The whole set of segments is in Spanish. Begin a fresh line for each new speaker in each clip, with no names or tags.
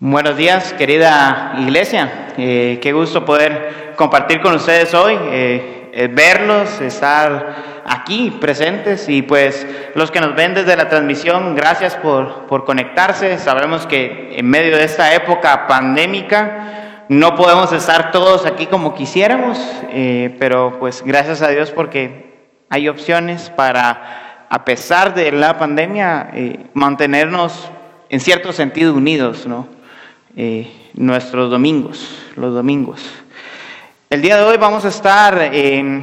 Buenos días, querida iglesia. Eh, qué gusto poder compartir con ustedes hoy, eh, eh, verlos, estar aquí presentes y pues los que nos ven desde la transmisión, gracias por, por conectarse. Sabemos que en medio de esta época pandémica no podemos estar todos aquí como quisiéramos, pero pues gracias a Dios porque hay opciones para, a pesar de la pandemia, mantenernos en cierto sentido unidos, ¿no? Eh, nuestros domingos, los domingos. El día de hoy vamos a estar eh,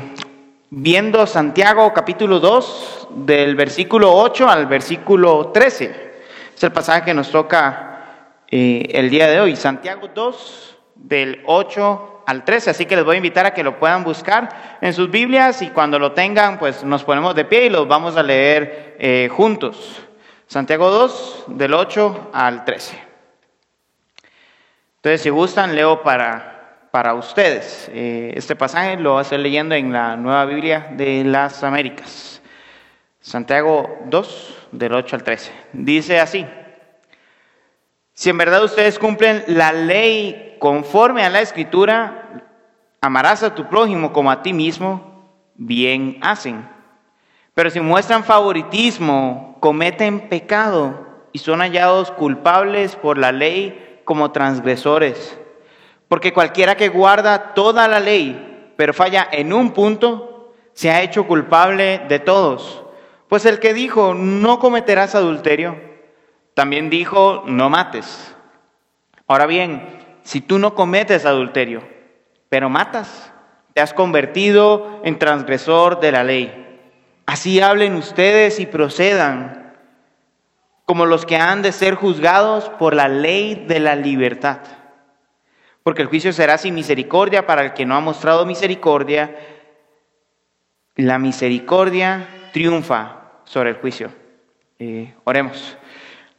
viendo Santiago capítulo 2 del versículo 8 al versículo 13. Es el pasaje que nos toca eh, el día de hoy. Santiago 2 del 8 al 13. Así que les voy a invitar a que lo puedan buscar en sus Biblias y cuando lo tengan pues nos ponemos de pie y los vamos a leer juntos. Santiago 2 del 8 al 13. Entonces, si gustan, leo para, para ustedes. Eh, este pasaje lo voy a estar leyendo en la Nueva Biblia de las Américas. Santiago 2, del 8 al 13. Dice así, si en verdad ustedes cumplen la ley conforme a la escritura, amarás a tu prójimo como a ti mismo, bien hacen. Pero si muestran favoritismo, cometen pecado y son hallados culpables por la ley, como transgresores. Porque cualquiera que guarda toda la ley, pero falla en un punto, se ha hecho culpable de todos. Pues el que dijo, no cometerás adulterio, también dijo, no mates. Ahora bien, si tú no cometes adulterio, pero matas, te has convertido en transgresor de la ley. Así hablen ustedes y procedan como los que han de ser juzgados por la ley de la libertad. Porque el juicio será sin misericordia para el que no ha mostrado misericordia. La misericordia triunfa sobre el juicio. Eh, oremos.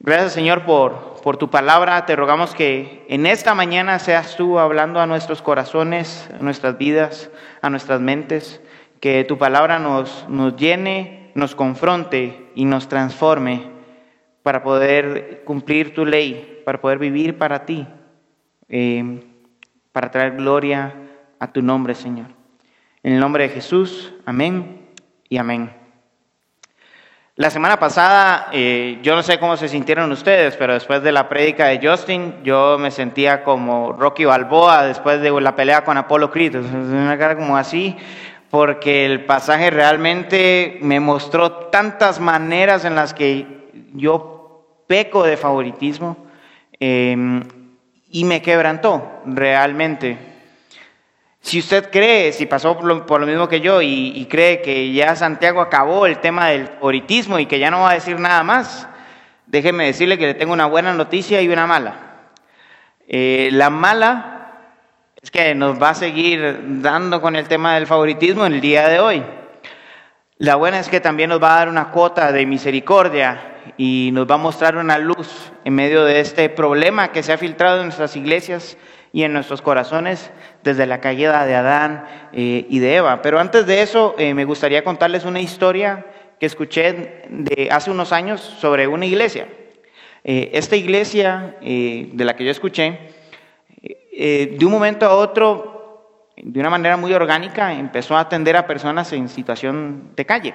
Gracias Señor por, por tu palabra. Te rogamos que en esta mañana seas tú hablando a nuestros corazones, a nuestras vidas, a nuestras mentes. Que tu palabra nos, nos llene, nos confronte y nos transforme para poder cumplir tu ley, para poder vivir para ti, eh, para traer gloria a tu nombre, Señor. En el nombre de Jesús, amén y amén. La semana pasada, eh, yo no sé cómo se sintieron ustedes, pero después de la prédica de Justin, yo me sentía como Rocky Balboa después de la pelea con Apolo Creed, una cara como así, porque el pasaje realmente me mostró tantas maneras en las que yo peco de favoritismo em, y me quebrantó realmente. Si usted cree, si pasó por lo, mismo que yo y, cree que ya Santiago acabó el tema del favoritismo y que ya no va a decir nada más, déjeme decirle que le tengo una buena noticia y una mala. Eh, la mala es que nos va a seguir dando con el tema del favoritismo en el día de hoy. La buena es que también nos va a dar una cuota de misericordia y nos va a mostrar una luz en medio de este problema que se ha filtrado en nuestras iglesias y en nuestros corazones desde la caída de Adán eh, y de Eva. Pero antes de eso, eh, me gustaría contarles una historia que escuché de hace unos años sobre una iglesia. Eh, esta iglesia de la que yo escuché, de un momento a otro, de una manera muy orgánica, empezó a atender a personas en situación de calle.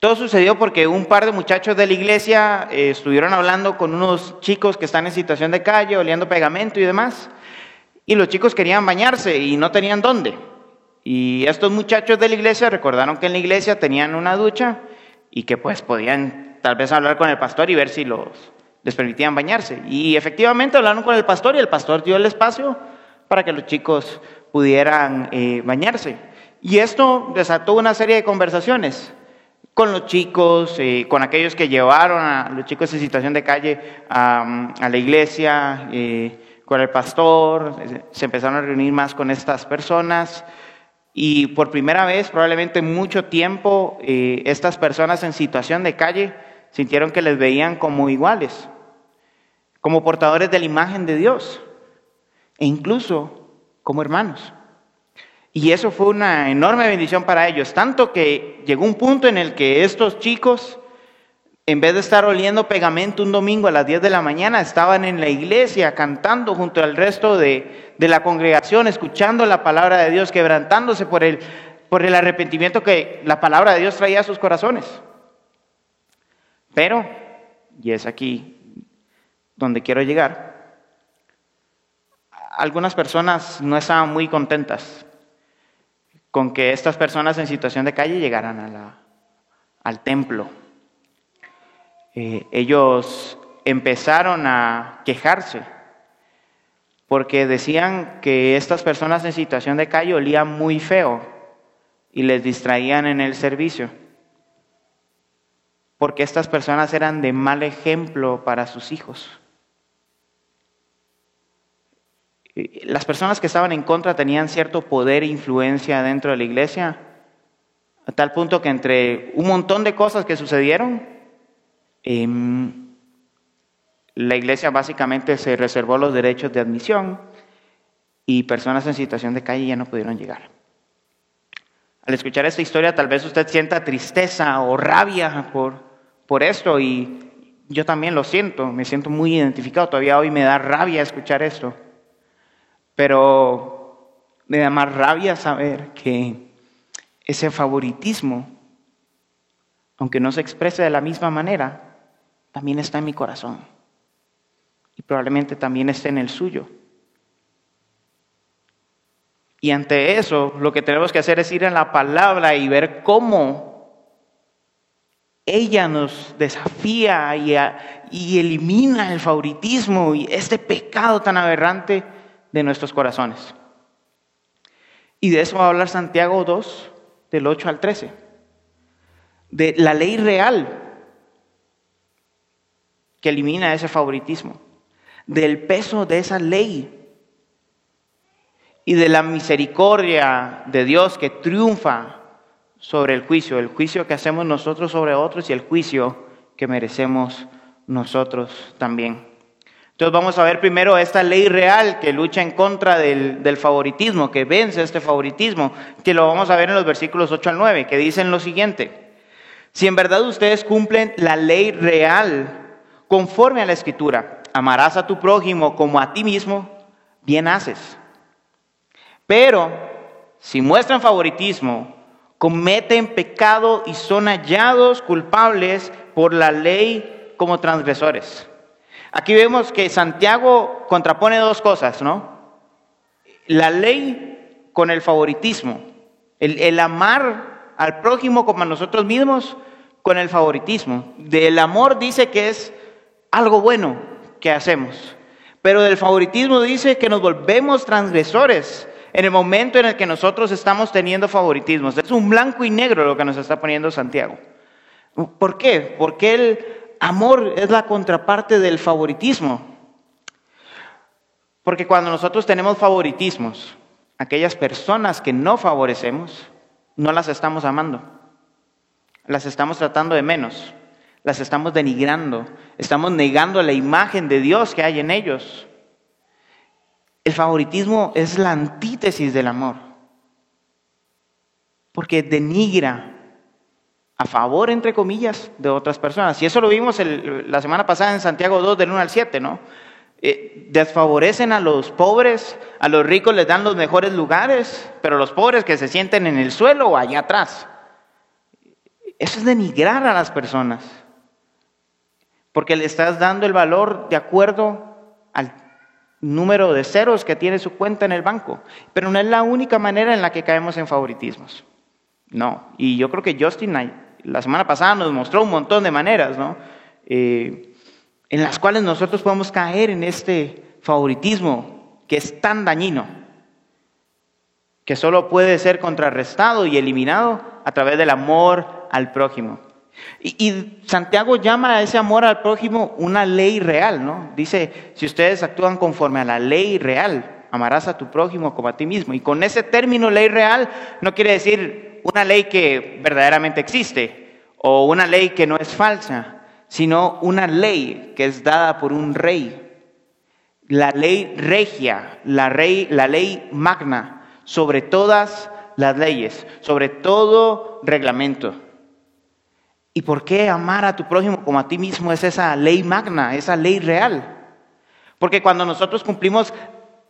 Todo sucedió porque un par de muchachos de la iglesia eh, estuvieron hablando con unos chicos que están en situación de calle, oliendo pegamento y demás, y los chicos querían bañarse y no tenían dónde. Y estos muchachos de la iglesia recordaron que en la iglesia tenían una ducha y que pues podían tal vez hablar con el pastor y ver si los, les permitían bañarse. Y efectivamente hablaron con el pastor y el pastor dio el espacio para que los chicos pudieran eh, bañarse. Y esto desató una serie de conversaciones con los chicos, eh, con aquellos que llevaron a los chicos en situación de calle a, la iglesia, eh, con el pastor, se empezaron a reunir más con estas personas y por primera vez, probablemente en mucho tiempo, eh, estas personas en situación de calle sintieron que les veían como iguales, como portadores de la imagen de Dios e incluso como hermanos. Y eso fue una enorme bendición para ellos, tanto que llegó un punto en el que estos chicos en vez de estar oliendo pegamento un domingo a las 10 de la mañana, estaban en la iglesia cantando junto al resto de, de la congregación, escuchando la palabra de Dios, quebrantándose por el, por el arrepentimiento que la palabra de Dios traía a sus corazones. Pero, y es aquí donde quiero llegar, algunas personas no estaban muy contentas con que estas personas en situación de calle llegaran al templo. Eh, ellos empezaron a quejarse porque decían que estas personas en situación de calle olían muy feo y les distraían en el servicio, porque estas personas eran de mal ejemplo para sus hijos. Las personas que estaban en contra tenían cierto poder e influencia dentro de la iglesia, a tal punto que entre un montón de cosas que sucedieron, em, la iglesia básicamente se reservó los derechos de admisión y personas en situación de calle ya no pudieron llegar. Al escuchar esta historia tal vez usted sienta tristeza o rabia por, por esto y yo también lo siento, me siento muy identificado, todavía hoy me da rabia escuchar esto, pero me da más rabia saber que ese favoritismo, aunque no se exprese de la misma manera, también está en mi corazón y probablemente también esté en el suyo. Y ante eso, lo que tenemos que hacer es ir en la palabra y ver cómo ella nos desafía y, elimina el favoritismo y este pecado tan aberrante de nuestros corazones. Y de eso va a hablar Santiago 2, del 8 al 13. De la ley real que elimina ese favoritismo. Del peso de esa ley y de la misericordia de Dios que triunfa sobre el juicio, el juicio que hacemos nosotros sobre otros y el juicio que merecemos nosotros también. Entonces vamos a ver primero esta ley real que lucha en contra del, favoritismo, que vence este favoritismo, que lo vamos a ver en los versículos 8 al 9, que dicen lo siguiente. Si en verdad ustedes cumplen la ley real conforme a la escritura, amarás a tu prójimo como a ti mismo, bien haces. Pero si muestran favoritismo, cometen pecado y son hallados culpables por la ley como transgresores. Aquí vemos que Santiago contrapone dos cosas, ¿no? La ley con el favoritismo, el, amar al prójimo como a nosotros mismos con el favoritismo. Del amor dice que es algo bueno que hacemos, pero del favoritismo dice que nos volvemos transgresores en el momento en el que nosotros estamos teniendo favoritismos. Es un blanco y negro lo que nos está poniendo Santiago. ¿Por qué? Porque el amor es la contraparte del favoritismo. Porque cuando nosotros tenemos favoritismos, aquellas personas que no favorecemos, no las estamos amando. Las estamos tratando de menos. Las estamos denigrando. Estamos negando la imagen de Dios que hay en ellos. El favoritismo es la antítesis del amor, porque denigra a favor, entre comillas, de otras personas. Y eso lo vimos la semana pasada en Santiago 2, del 1 al 7, ¿no? Eh, desfavorecen a los pobres, a los ricos les dan los mejores lugares, pero los pobres que se sienten en el suelo o allá atrás. Eso es denigrar a las personas, porque le estás dando el valor de acuerdo al número de ceros que tiene su cuenta en el banco. Pero no es la única manera en la que caemos en favoritismos. No. Y yo creo que Justin la semana pasada nos mostró un montón de maneras, ¿no? Eh, en las cuales nosotros podemos caer en este favoritismo que es tan dañino, que solo puede ser contrarrestado y eliminado a través del amor al prójimo. Y, Santiago llama a ese amor al prójimo una ley real, ¿no? Dice, si ustedes actúan conforme a la ley real, amarás a tu prójimo como a ti mismo. Y con ese término ley real no quiere decir una ley que verdaderamente existe o una ley que no es falsa, sino una ley que es dada por un rey. La ley regia, la, rey, la ley magna, sobre todas las leyes, sobre todo reglamento. ¿Y por qué amar a tu prójimo como a ti mismo es esa ley magna, esa ley real? Porque cuando nosotros cumplimos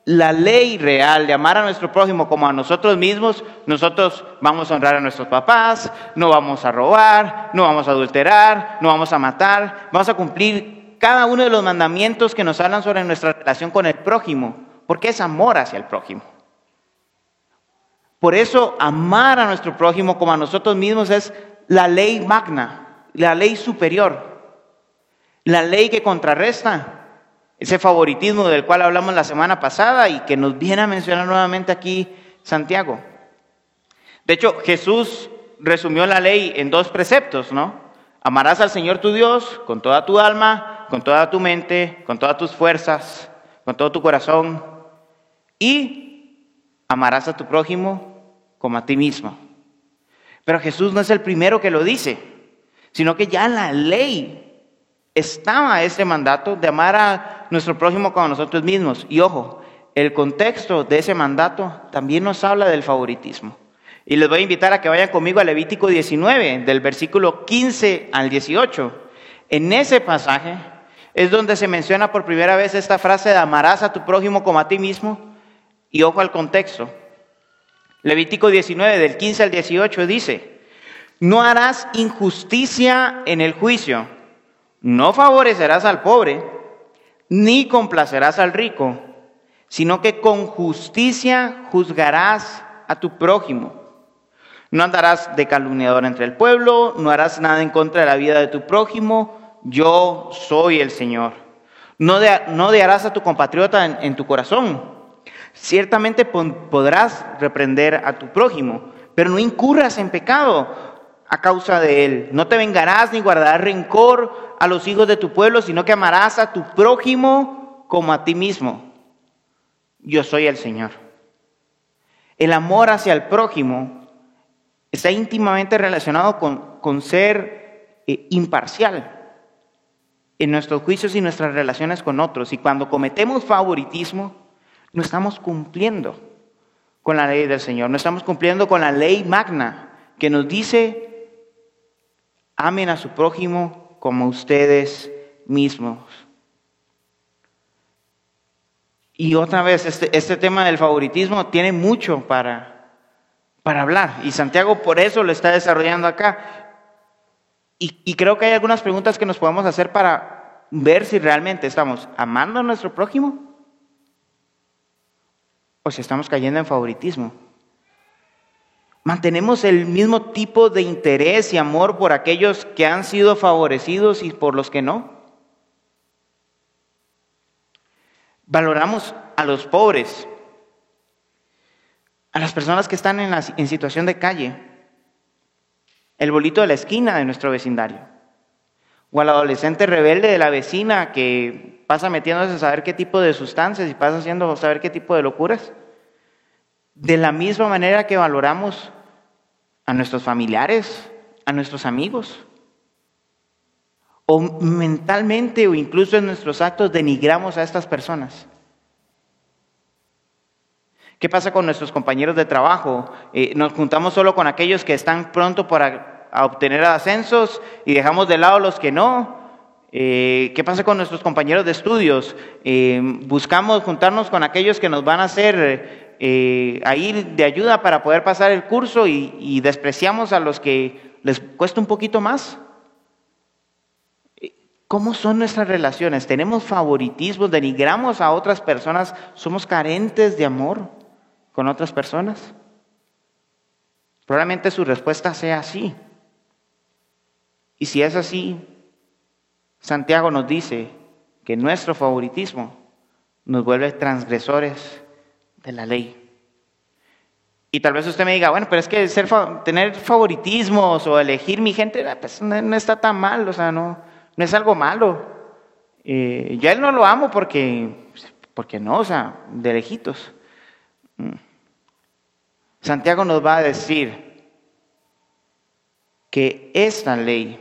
la ley real de amar a nuestro prójimo como a nosotros mismos, nosotros vamos a honrar a nuestros papás, no vamos a robar, no vamos a adulterar, no vamos a matar, vamos a cumplir cada uno de los mandamientos que nos hablan sobre nuestra relación con el prójimo, porque es amor hacia el prójimo. Por eso amar a nuestro prójimo como a nosotros mismos es la ley magna, la ley superior, la ley que contrarresta ese favoritismo del cual hablamos la semana pasada y que nos viene a mencionar nuevamente aquí Santiago. De hecho, Jesús resumió la ley en dos preceptos, ¿no? Amarás al Señor tu Dios con toda tu alma, con toda tu mente, con todas tus fuerzas, con todo tu corazón y amarás a tu prójimo como a ti mismo. Pero Jesús no es el primero que lo dice, sino que ya la ley estaba ese mandato de amar a nuestro prójimo como a nosotros mismos. Y ojo, el contexto de ese mandato también nos habla del favoritismo. Y les voy a invitar a que vayan conmigo a Levítico 19, del versículo 15 al 18. En ese pasaje es donde se menciona por primera vez esta frase de amarás a tu prójimo como a ti mismo. Y ojo al contexto. Levítico 19, del 15 al 18 dice, no harás injusticia en el juicio no favorecerás al pobre, ni complacerás al rico, sino que con justicia juzgarás a tu prójimo. No andarás de calumniador entre el pueblo, no harás nada en contra de la vida de tu prójimo, yo soy el Señor. No, de, no odiarás a tu compatriota en, en tu corazón. Ciertamente podrás reprender a tu prójimo, pero no incurras en pecado a causa de él. No te vengarás ni guardarás rencor a los hijos de tu pueblo, sino que amarás a tu prójimo como a ti mismo. Yo soy el Señor. El amor hacia el prójimo está íntimamente relacionado con, ser eh, imparcial en nuestros juicios y nuestras relaciones con otros. Y cuando cometemos favoritismo, no estamos cumpliendo con la ley del Señor, no estamos cumpliendo con la ley magna que nos dice amen a su prójimo como ustedes mismos. Y otra vez, este, este tema del favoritismo tiene mucho para, para hablar. Y Santiago por eso lo está desarrollando acá. Y, y creo que hay algunas preguntas que nos podemos hacer para ver si realmente estamos amando a nuestro prójimo o si estamos cayendo en favoritismo. Mantenemos el mismo tipo de interés y amor por aquellos que han sido favorecidos y por los que no. Valoramos a los pobres, a las personas que están en, situación de calle, el bolito de la esquina de nuestro vecindario, o al adolescente rebelde de la vecina que pasa metiéndose a saber qué tipo de sustancias y pasa haciendo saber qué tipo de locuras. De la misma manera que valoramos a nuestros familiares, a nuestros amigos. O mentalmente o incluso en nuestros actos denigramos a estas personas. ¿Qué pasa con nuestros compañeros de trabajo? Eh, nos juntamos solo con aquellos que están pronto para obtener ascensos y dejamos de lado los que no. Eh, ¿Qué pasa con nuestros compañeros de estudios? Eh, buscamos juntarnos con aquellos que nos van a hacer eh, ahí de ayuda para poder pasar el curso y, despreciamos a los que les cuesta un poquito más. ¿Cómo son nuestras relaciones? ¿Tenemos favoritismos? ¿Denigramos a otras personas? ¿Somos carentes de amor con otras personas? Probablemente su respuesta sea así. Y si es así, Santiago nos dice que nuestro favoritismo nos vuelve transgresores de la ley. Y tal vez usted me diga, bueno, pero es que ser, tener favoritismos o elegir mi gente, ah, pues no, está tan mal, o sea, no, no es algo malo. Eh, yo él no lo amo porque, porque no, o sea, de lejitos. Mm. Santiago nos va a decir que esta ley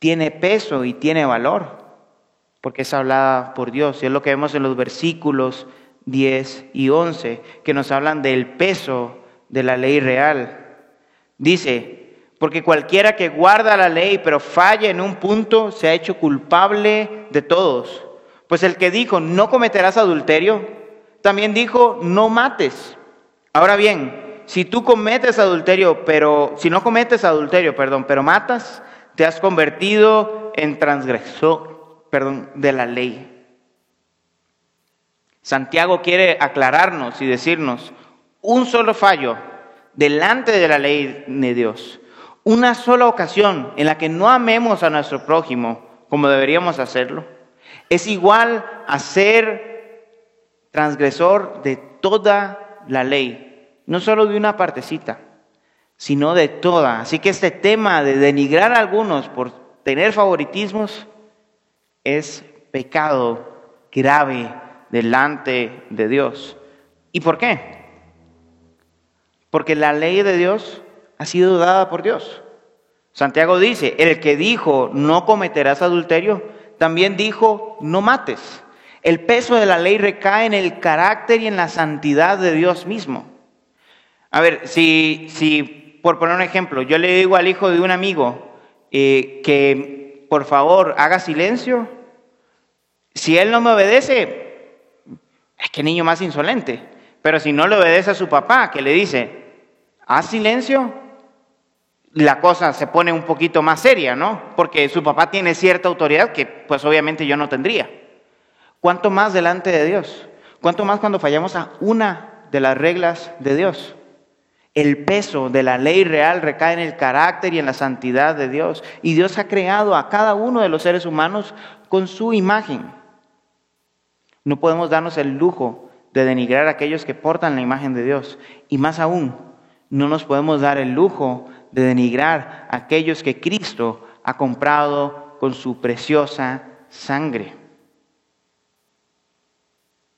tiene peso y tiene valor, porque es hablada por Dios, y es lo que vemos en los versículos 10 y 11, que nos hablan del peso de la ley real. Dice, Porque cualquiera que guarda la ley pero falla en un punto se ha hecho culpable de todos. Pues el que dijo, no cometerás adulterio, también dijo, no mates. Ahora bien, si tú cometes adulterio, pero si no cometes adulterio, perdón, pero matas, te has convertido en transgresor, perdón, de la ley. Santiago quiere aclararnos y decirnos un solo fallo delante de la ley de Dios una sola ocasión en la que no amemos a nuestro prójimo como deberíamos hacerlo, es igual a ser transgresor de toda la ley, no solo de una partecita, sino de toda. Así que este tema de denigrar a algunos por tener favoritismos es pecado grave delante de Dios. ¿Y por qué? Porque la ley de Dios ha sido dada por Dios. Santiago dice, el que dijo no cometerás adulterio, también dijo no mates. El peso de la ley recae en el carácter y en la santidad de Dios mismo. A ver, si, si por poner un ejemplo, yo le digo al hijo de un amigo eh, que por favor haga silencio, si él no me obedece, es que niño más insolente. Pero si no le obedece a su papá, que le dice, haz silencio, la cosa se pone un poquito más seria, ¿no? Porque su papá tiene cierta autoridad que pues obviamente yo no tendría. ¿Cuánto más delante de Dios? ¿Cuánto más cuando fallamos a una de las reglas de Dios? El peso de la ley real recae en el carácter y en la santidad de Dios. Y Dios ha creado a cada uno de los seres humanos con su imagen. No podemos darnos el lujo de denigrar a aquellos que portan la imagen de Dios. Y más aún, no nos podemos dar el lujo de denigrar a aquellos que Cristo ha comprado con su preciosa sangre.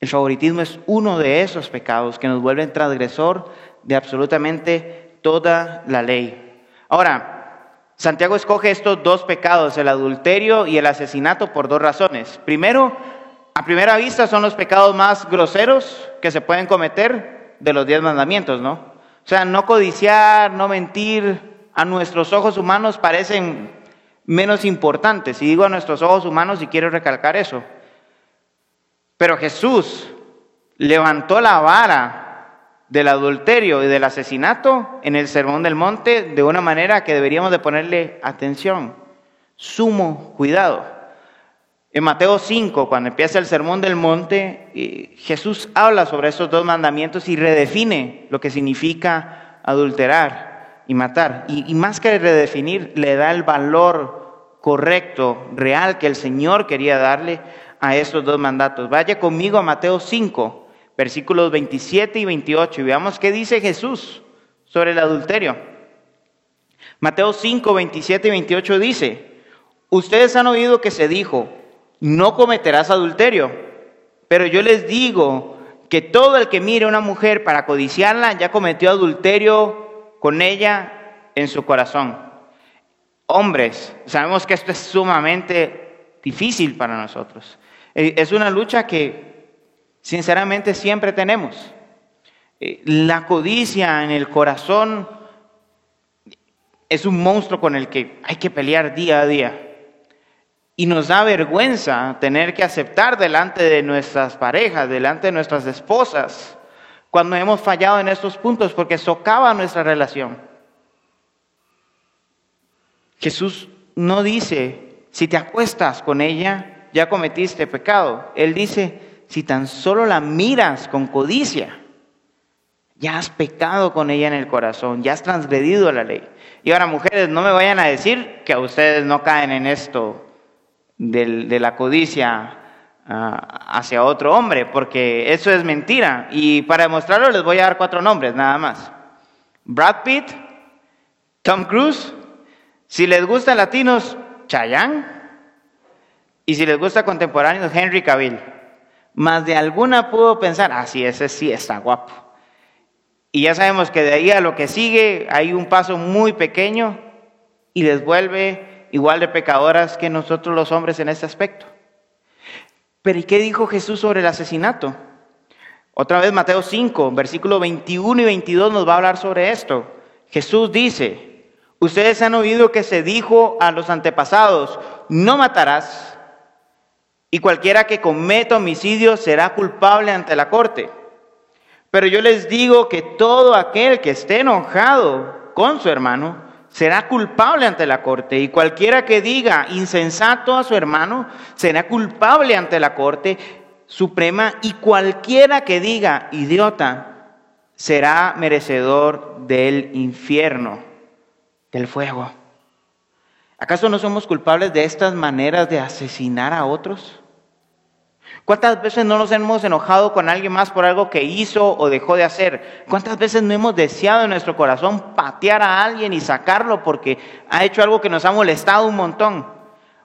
El favoritismo es uno de esos pecados que nos vuelven transgresor de absolutamente toda la ley. Ahora, Santiago escoge estos dos pecados, el adulterio y el asesinato, por dos razones. Primero, a primera vista son los pecados más groseros que se pueden cometer de los diez mandamientos, ¿no? O sea, no codiciar, no mentir, a nuestros ojos humanos parecen menos importantes. Y digo a nuestros ojos humanos y quiero recalcar eso. Pero Jesús levantó la vara del adulterio y del asesinato en el Sermón del Monte de una manera que deberíamos de ponerle atención, sumo cuidado. En Mateo 5, cuando empieza el Sermón del Monte, eh, Jesús habla sobre esos dos mandamientos y redefine lo que significa adulterar y matar. Y, más que redefinir, le da el valor correcto, real que el Señor quería darle a esos dos mandatos. Vaya conmigo a Mateo 5, versículos 27 y 28 y veamos qué dice Jesús sobre el adulterio. Mateo 5, 27 y 28 dice, ustedes han oído que se dijo, no cometerás adulterio. Pero yo les digo que todo el que mire a una mujer para codiciarla ya cometió adulterio con ella en su corazón. Hombres, sabemos que esto es sumamente difícil para nosotros. Eh, es una lucha que sinceramente siempre tenemos. Eh, la codicia en el corazón es un monstruo con el que hay que pelear día a día. Y nos da vergüenza tener que aceptar delante de nuestras parejas, delante de nuestras esposas, cuando hemos fallado en estos puntos porque socava nuestra relación. Jesús no dice, si te acuestas con ella, ya cometiste pecado. Él dice, si tan solo la miras con codicia, ya has pecado con ella en el corazón, ya has transgredido la ley. Y ahora, mujeres, no me vayan a decir que a ustedes no caen en esto de la codicia ah, hacia otro hombre, porque eso es mentira. Y para demostrarlo les voy a dar cuatro nombres nada más. Brad Pitt, Tom Cruise, si les gustan latinos, Chayanne, y si les gusta contemporáneos, Henry Cavill. Más de alguna pudo pensar, ah, sí, ese sí está guapo. Y ya sabemos que de ahí a lo que sigue hay un paso muy pequeño y les vuelve igual de pecadoras que nosotros los hombres en este aspecto. Pero ¿y qué dijo Jesús sobre el asesinato? Otra vez Mateo 5, versículo 21 y 22 nos va a hablar sobre esto. Jesús dice, Ustedes han oído que se dijo a los antepasados, no matarás, y cualquiera que cometa homicidio será culpable ante la corte. Pero yo les digo que todo aquel que esté enojado con su hermano será culpable ante la corte, y cualquiera que diga insensato a su hermano será culpable ante la corte suprema, y cualquiera que diga idiota será merecedor del infierno del fuego. ¿Acaso no somos culpables de estas maneras de asesinar a otros? ¿Cuántas veces no nos hemos enojado con alguien más por algo que hizo o dejó de hacer? ¿Cuántas veces no hemos deseado en nuestro corazón patear a alguien y sacarlo porque ha hecho algo que nos ha molestado un montón?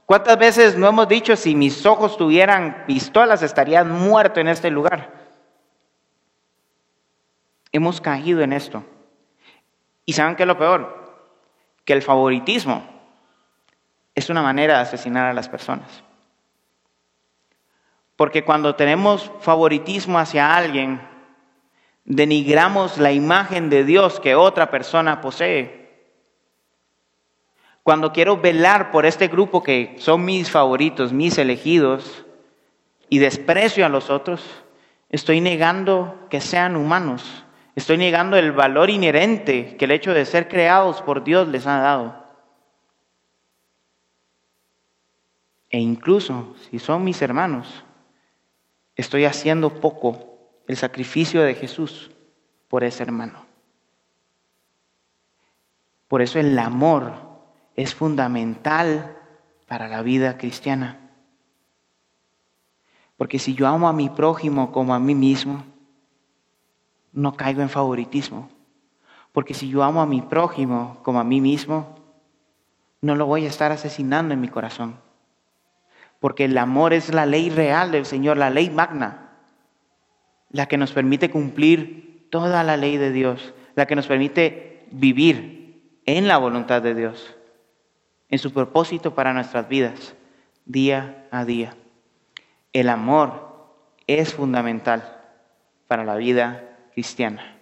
¿Cuántas veces no hemos dicho si mis ojos tuvieran pistolas estarían muerto en este lugar? Hemos caído en esto. ¿Y saben qué es lo peor? que el favoritismo es una manera de asesinar a las personas. Porque cuando tenemos favoritismo hacia alguien, denigramos la imagen de Dios que otra persona posee. Cuando quiero velar por este grupo que son mis favoritos, mis elegidos, y desprecio a los otros, estoy negando que sean humanos Estoy negando el valor inherente que el hecho de ser creados por Dios les ha dado. E incluso si son mis hermanos, estoy haciendo poco el sacrificio de Jesús por ese hermano. Por eso el amor es fundamental para la vida cristiana. Porque si yo amo a mi prójimo como a mí mismo, no caigo en favoritismo. Porque si yo amo a mi prójimo como a mí mismo, no lo voy a estar asesinando en mi corazón. Porque el amor es la ley real del Señor, la ley magna, la que nos permite cumplir toda la ley de Dios, la que nos permite vivir en la voluntad de Dios, en su propósito para nuestras vidas, día a día. El amor es fundamental para la vida cristiana.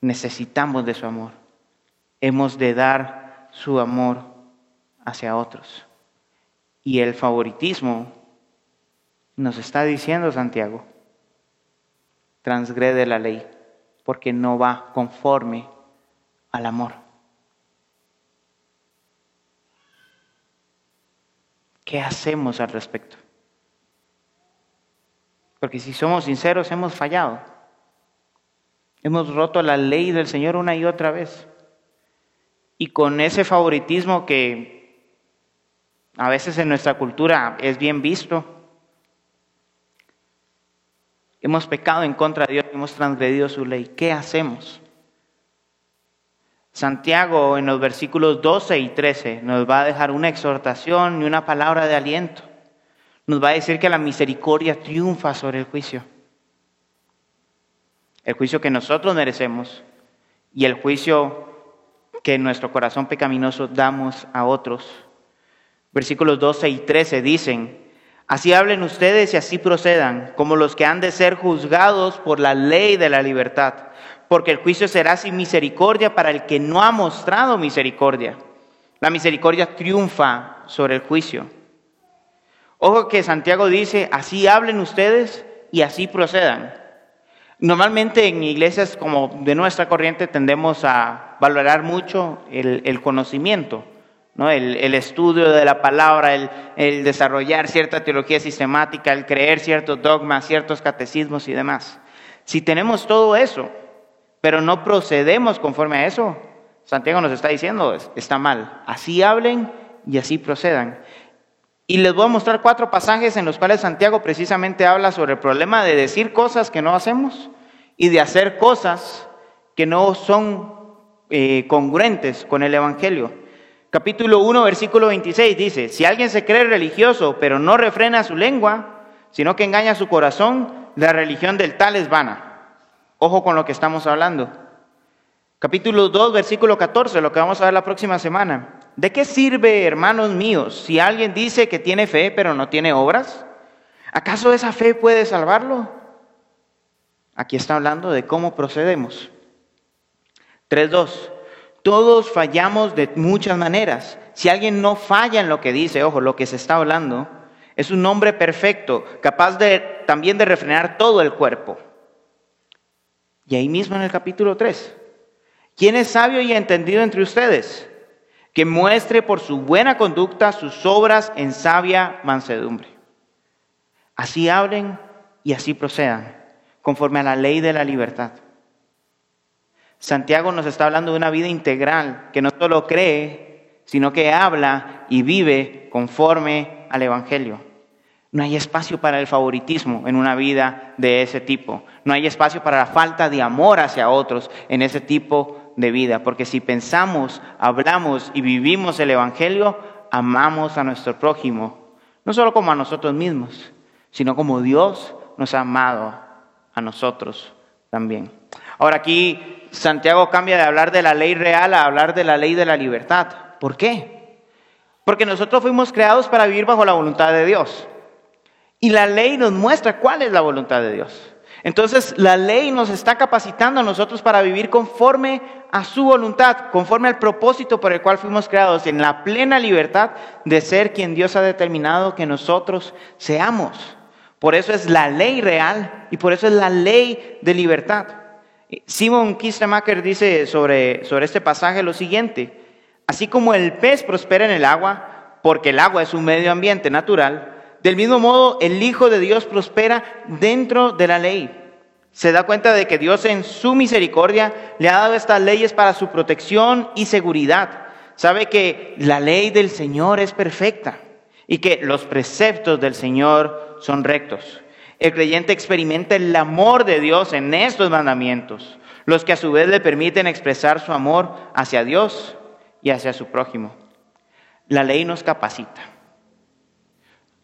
Necesitamos de su amor. Hemos de dar su amor hacia otros. Y el favoritismo nos está diciendo Santiago, transgrede la ley porque no va conforme al amor. ¿Qué hacemos al respecto? Porque si somos sinceros, hemos fallado. Hemos roto la ley del Señor una y otra vez. Y con ese favoritismo que a veces en nuestra cultura es bien visto, hemos pecado en contra de Dios, hemos transgredido su ley. ¿Qué hacemos? Santiago en los versículos 12 y 13 nos va a dejar una exhortación y una palabra de aliento nos va a decir que la misericordia triunfa sobre el juicio. El juicio que nosotros merecemos y el juicio que en nuestro corazón pecaminoso damos a otros. Versículos 12 y 13 dicen, así hablen ustedes y así procedan, como los que han de ser juzgados por la ley de la libertad, porque el juicio será sin misericordia para el que no ha mostrado misericordia. La misericordia triunfa sobre el juicio. Ojo que Santiago dice, así hablen ustedes y así procedan. Normalmente en iglesias como de nuestra corriente tendemos a valorar mucho el, conocimiento, ¿no? El, estudio de la palabra, el, desarrollar cierta teología sistemática, el creer ciertos dogmas, ciertos catecismos y demás. Si tenemos todo eso, pero no procedemos conforme a eso, Santiago nos está diciendo, está mal. Así hablen y así procedan. Y les voy a mostrar cuatro pasajes en los cuales Santiago precisamente habla sobre el problema de decir cosas que no hacemos y de hacer cosas que no son eh, congruentes con el Evangelio. Capítulo 1, versículo 26 dice, si alguien se cree religioso pero no refrena su lengua, sino que engaña su corazón, la religión del tal es vana. Ojo con lo que estamos hablando. Capítulo 2, versículo 14, lo que vamos a ver la próxima semana. ¿De qué sirve, hermanos míos, si alguien dice que tiene fe pero no tiene obras? ¿Acaso esa fe puede salvarlo? Aquí está hablando de cómo procedemos. 3.2. Todos fallamos de muchas maneras. Si alguien no falla en lo que dice, ojo, lo que se está hablando, es un hombre perfecto, capaz de también de refrenar todo el cuerpo. Y ahí mismo en el capítulo 3, ¿quién es sabio y entendido entre ustedes? Que muestre por su buena conducta sus obras en sabia mansedumbre. Así hablen y así procedan, conforme a la ley de la libertad. Santiago nos está hablando de una vida integral, que no solo cree, sino que habla y vive conforme al Evangelio. No hay espacio para el favoritismo en una vida de ese tipo. No hay espacio para la falta de amor hacia otros en ese tipo de vida. Porque si pensamos, hablamos y vivimos el Evangelio, amamos a nuestro prójimo. No solo como a nosotros mismos, sino como Dios nos ha amado a nosotros también. Ahora aquí Santiago cambia de hablar de la ley real a hablar de la ley de la libertad. ¿Por qué? Porque nosotros fuimos creados para vivir bajo la voluntad de Dios. Y la ley nos muestra cuál es la voluntad de Dios. Entonces la ley nos está capacitando a nosotros para vivir conforme a su voluntad, conforme al propósito por el cual fuimos creados, en la plena libertad de ser quien Dios ha determinado que nosotros seamos. Por eso es la ley real y por eso es la ley de libertad. Simon Kistemacher dice sobre, sobre este pasaje lo siguiente, así como el pez prospera en el agua, porque el agua es un medio ambiente natural, del mismo modo el Hijo de Dios prospera dentro de la ley. Se da cuenta de que Dios en su misericordia le ha dado estas leyes para su protección y seguridad. Sabe que la ley del Señor es perfecta y que los preceptos del Señor son rectos. El creyente experimenta el amor de Dios en estos mandamientos, los que a su vez le permiten expresar su amor hacia Dios y hacia su prójimo. La ley nos capacita.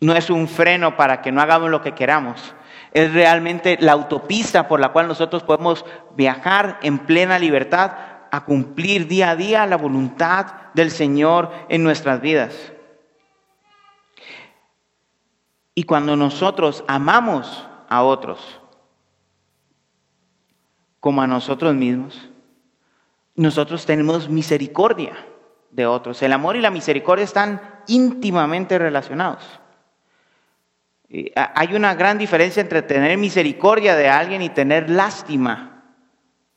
No es un freno para que no hagamos lo que queramos. Es realmente la autopista por la cual nosotros podemos viajar en plena libertad a cumplir día a día la voluntad del Señor en nuestras vidas. Y cuando nosotros amamos a otros como a nosotros mismos, nosotros tenemos misericordia de otros. El amor y la misericordia están íntimamente relacionados. Hay una gran diferencia entre tener misericordia de alguien y tener lástima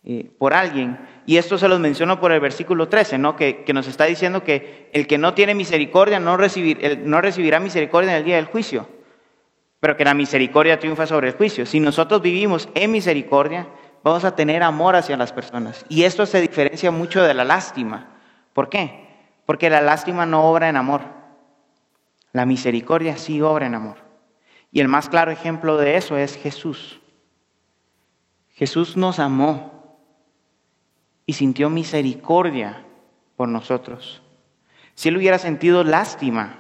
eh, por alguien. Y esto se los menciono por el versículo 13, ¿no? que, nos está diciendo que el que no tiene misericordia no, recibir, no recibirá misericordia en el día del juicio pero que la misericordia triunfa sobre el juicio. Si nosotros vivimos en misericordia, vamos a tener amor hacia las personas. Y esto se diferencia mucho de la lástima. ¿Por qué? Porque la lástima no obra en amor. La misericordia sí obra en amor. Y el más claro ejemplo de eso es Jesús. Jesús nos amó y sintió misericordia por nosotros. Si él hubiera sentido lástima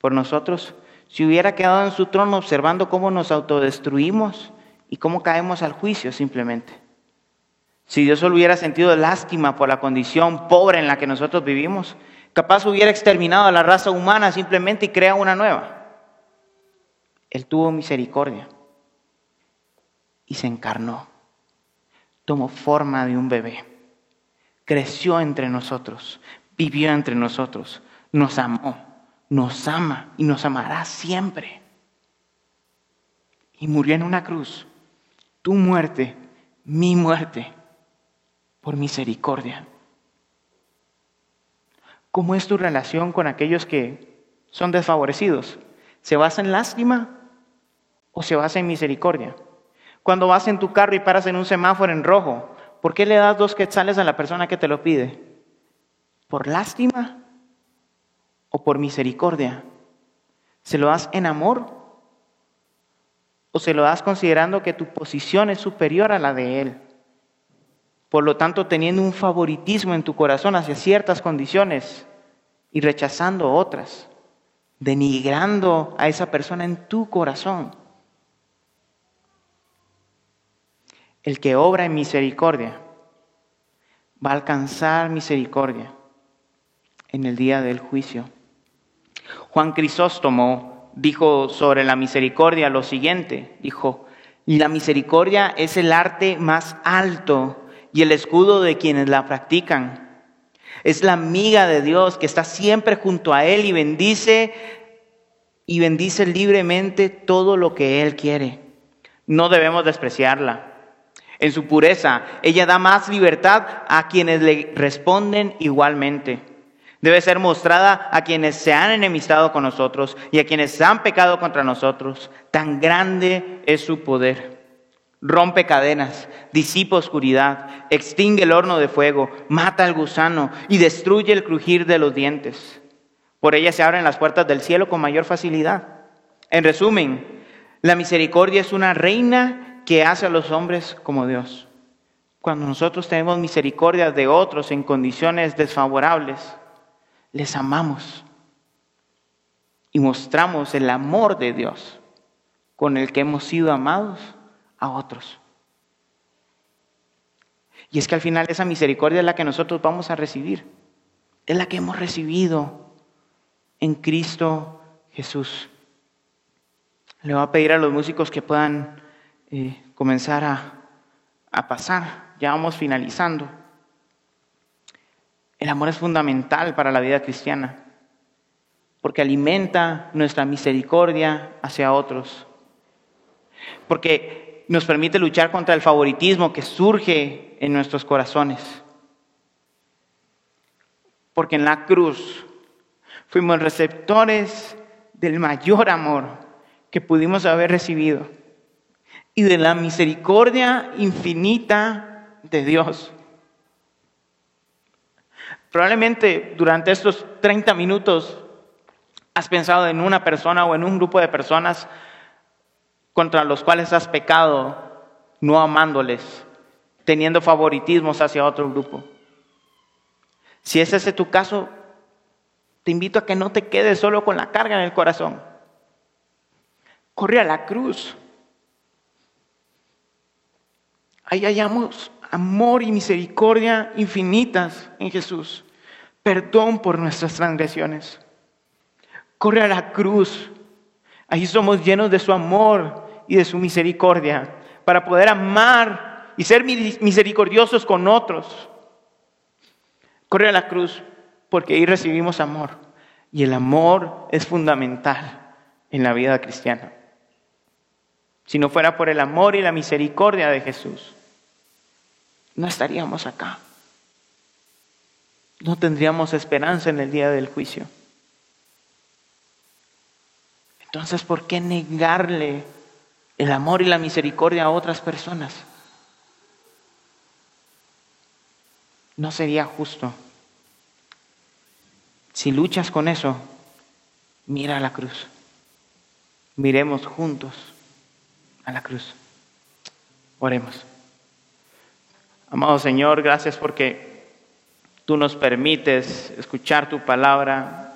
por nosotros, si hubiera quedado en su trono observando cómo nos autodestruimos y cómo caemos al juicio simplemente. Si Dios solo hubiera sentido lástima por la condición pobre en la que nosotros vivimos, capaz hubiera exterminado a la raza humana simplemente y crea una nueva. Él tuvo misericordia y se encarnó. Tomó forma de un bebé. Creció entre nosotros, vivió entre nosotros, nos amó nos ama y nos amará siempre. Y murió en una cruz, tu muerte, mi muerte, por misericordia. ¿Cómo es tu relación con aquellos que son desfavorecidos? ¿Se basa en lástima o se basa en misericordia? Cuando vas en tu carro y paras en un semáforo en rojo, ¿por qué le das dos quetzales a la persona que te lo pide? ¿Por lástima o por misericordia? ¿Se lo das en amor? ¿O se lo das considerando que tu posición es superior a la de Él? Por lo tanto, teniendo un favoritismo en tu corazón hacia ciertas condiciones y rechazando otras, denigrando a esa persona en tu corazón. El que obra en misericordia va a alcanzar misericordia en el día del juicio. Juan Crisóstomo dijo sobre la misericordia lo siguiente, dijo, la misericordia es el arte más alto y el escudo de quienes la practican. Es la amiga de Dios que está siempre junto a Él y bendice y bendice libremente todo lo que Él quiere. No debemos despreciarla. En su pureza, ella da más libertad a quienes le responden igualmente. Debe ser mostrada a quienes se han enemistado con nosotros y a quienes han pecado contra nosotros. Tan grande es su poder. Rompe cadenas, disipa oscuridad, extingue el horno de fuego, mata al gusano y destruye el crujir de los dientes. Por ella se abren las puertas del cielo con mayor facilidad. En resumen, la misericordia es una reina que hace a los hombres como Dios. Cuando nosotros tenemos misericordia de otros en condiciones desfavorables, les amamos y mostramos el amor de Dios con el que hemos sido amados a otros. Y es que al final esa misericordia es la que nosotros vamos a recibir, es la que hemos recibido en Cristo Jesús. Le voy a pedir a los músicos que puedan eh, comenzar a, a pasar, ya vamos finalizando. El amor es fundamental para la vida cristiana, porque alimenta nuestra misericordia hacia otros, porque nos permite luchar contra el favoritismo que surge en nuestros corazones, porque en la cruz fuimos receptores del mayor amor que pudimos haber recibido y de la misericordia infinita de Dios. Probablemente durante estos 30 minutos has pensado en una persona o en un grupo de personas contra los cuales has pecado, no amándoles, teniendo favoritismos hacia otro grupo. Si es ese tu caso, te invito a que no te quedes solo con la carga en el corazón. Corre a la cruz. Ahí hallamos amor y misericordia infinitas en Jesús, perdón por nuestras transgresiones. Corre a la cruz, ahí somos llenos de su amor y de su misericordia para poder amar y ser misericordiosos con otros. Corre a la cruz porque ahí recibimos amor y el amor es fundamental en la vida cristiana. Si no fuera por el amor y la misericordia de Jesús, no estaríamos acá. No tendríamos esperanza en el día del juicio. Entonces, ¿por qué negarle el amor y la misericordia a otras personas? No sería justo. Si luchas con eso, mira a la cruz. Miremos juntos a la cruz. Oremos. Amado Señor, gracias porque tú nos permites escuchar tu palabra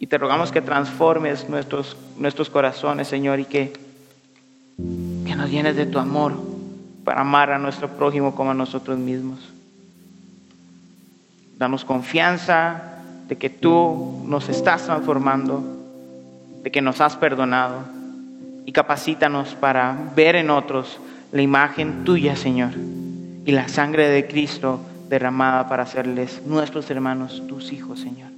y te rogamos que transformes nuestros, nuestros corazones, Señor, y que, que nos llenes de tu amor para amar a nuestro prójimo como a nosotros mismos. Danos confianza de que tú nos estás transformando, de que nos has perdonado y capacítanos para ver en otros la imagen tuya, Señor y la sangre de Cristo derramada para hacerles nuestros hermanos, tus hijos, Señor.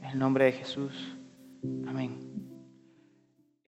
En el nombre de Jesús. Amén.